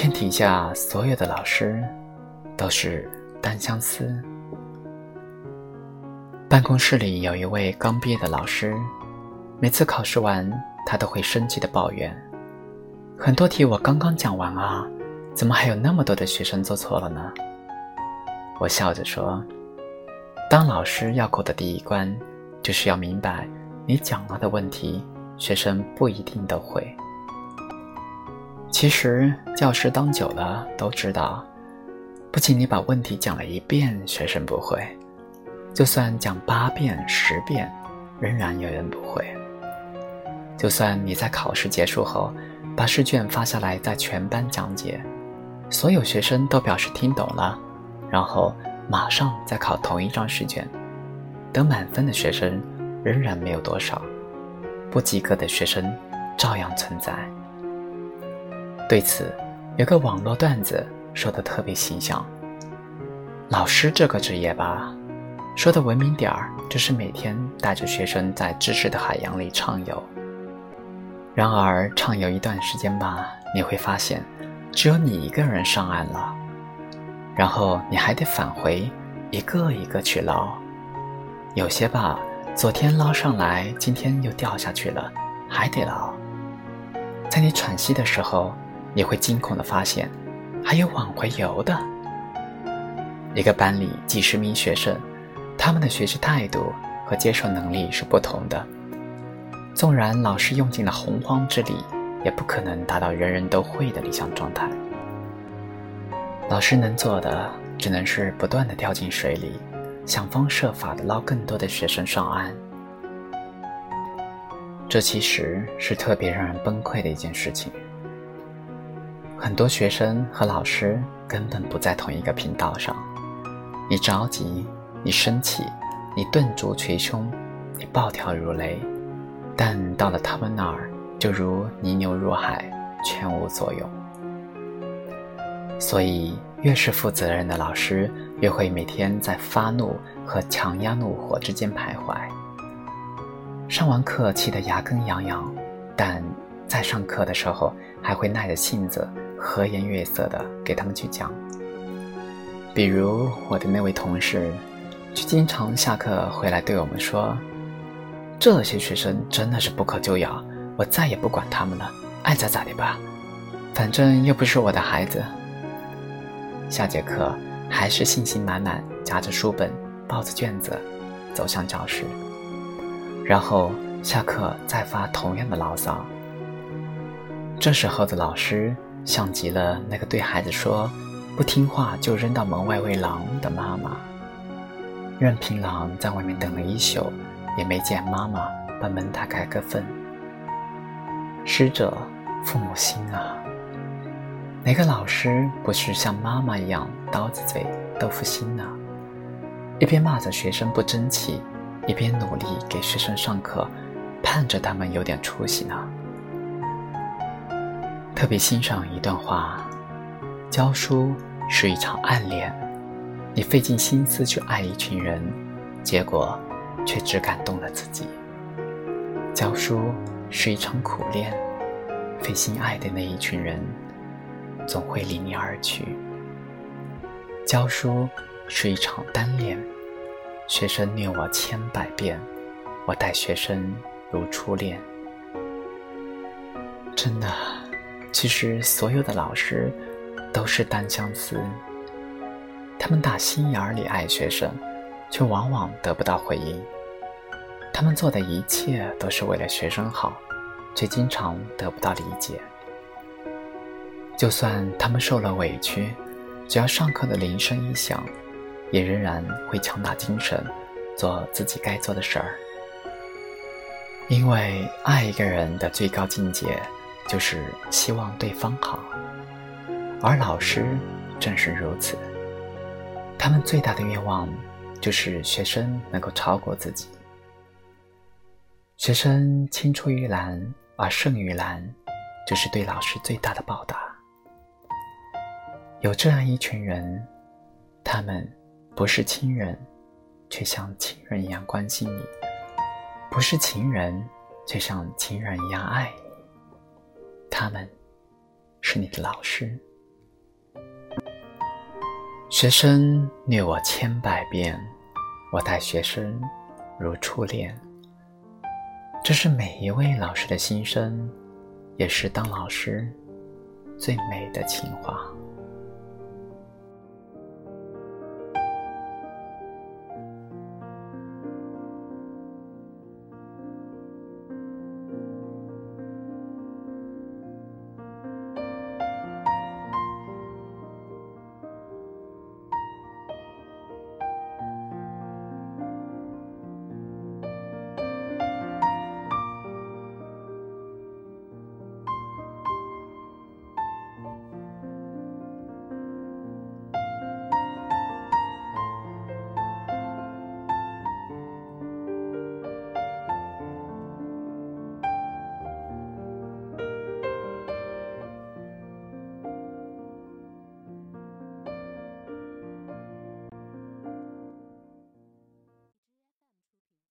天底下所有的老师都是单相思。办公室里有一位刚毕业的老师，每次考试完，他都会生气的抱怨：“很多题我刚刚讲完啊，怎么还有那么多的学生做错了呢？”我笑着说：“当老师要过的第一关，就是要明白你讲了的问题，学生不一定都会。其实教师当久了都知道，不仅你把问题讲了一遍，学生不会。”就算讲八遍、十遍，仍然有人不会。就算你在考试结束后把试卷发下来，在全班讲解，所有学生都表示听懂了，然后马上再考同一张试卷，得满分的学生仍然没有多少，不及格的学生照样存在。对此，有个网络段子说的特别形象：老师这个职业吧。说的文明点儿，就是每天带着学生在知识的海洋里畅游。然而畅游一段时间吧，你会发现，只有你一个人上岸了，然后你还得返回，一个一个去捞。有些吧，昨天捞上来，今天又掉下去了，还得捞。在你喘息的时候，你会惊恐的发现，还有往回游的。一个班里几十名学生。他们的学习态度和接受能力是不同的。纵然老师用尽了洪荒之力，也不可能达到人人都会的理想状态。老师能做的，只能是不断的掉进水里，想方设法的捞更多的学生上岸。这其实是特别让人崩溃的一件事情。很多学生和老师根本不在同一个频道上，你着急。你生气，你顿足捶胸，你暴跳如雷，但到了他们那儿，就如泥牛入海，全无作用。所以，越是负责任的老师，越会每天在发怒和强压怒火之间徘徊。上完课气得牙根痒痒，但在上课的时候，还会耐着性子和颜悦色地给他们去讲。比如我的那位同事。就经常下课回来对我们说：“这些学生真的是不可救药，我再也不管他们了，爱咋咋的吧，反正又不是我的孩子。”下节课还是信心满满，夹着书本，抱着卷子，走向教室，然后下课再发同样的牢骚。这时候的老师像极了那个对孩子说：“不听话就扔到门外喂狼”的妈妈。任凭狼在外面等了一宿，也没见妈妈把门打开个缝。师者，父母心啊！哪个老师不是像妈妈一样刀子嘴豆腐心呢？一边骂着学生不争气，一边努力给学生上课，盼着他们有点出息呢。特别欣赏一段话：教书是一场暗恋。你费尽心思去爱一群人，结果却只感动了自己。教书是一场苦练，费心爱的那一群人，总会离你而去。教书是一场单恋，学生虐我千百遍，我待学生如初恋。真的，其实所有的老师都是单相思。他们打心眼里爱学生，却往往得不到回应。他们做的一切都是为了学生好，却经常得不到理解。就算他们受了委屈，只要上课的铃声一响，也仍然会强打精神，做自己该做的事儿。因为爱一个人的最高境界，就是希望对方好，而老师正是如此。他们最大的愿望，就是学生能够超过自己。学生青出于蓝而胜于蓝，就是对老师最大的报答。有这样一群人，他们不是亲人，却像亲人一样关心你；不是情人，却像情人一样爱你。他们是你的老师。学生虐我千百遍我待学生如初恋。这是每一位老师的心声也是当老师最美的情话。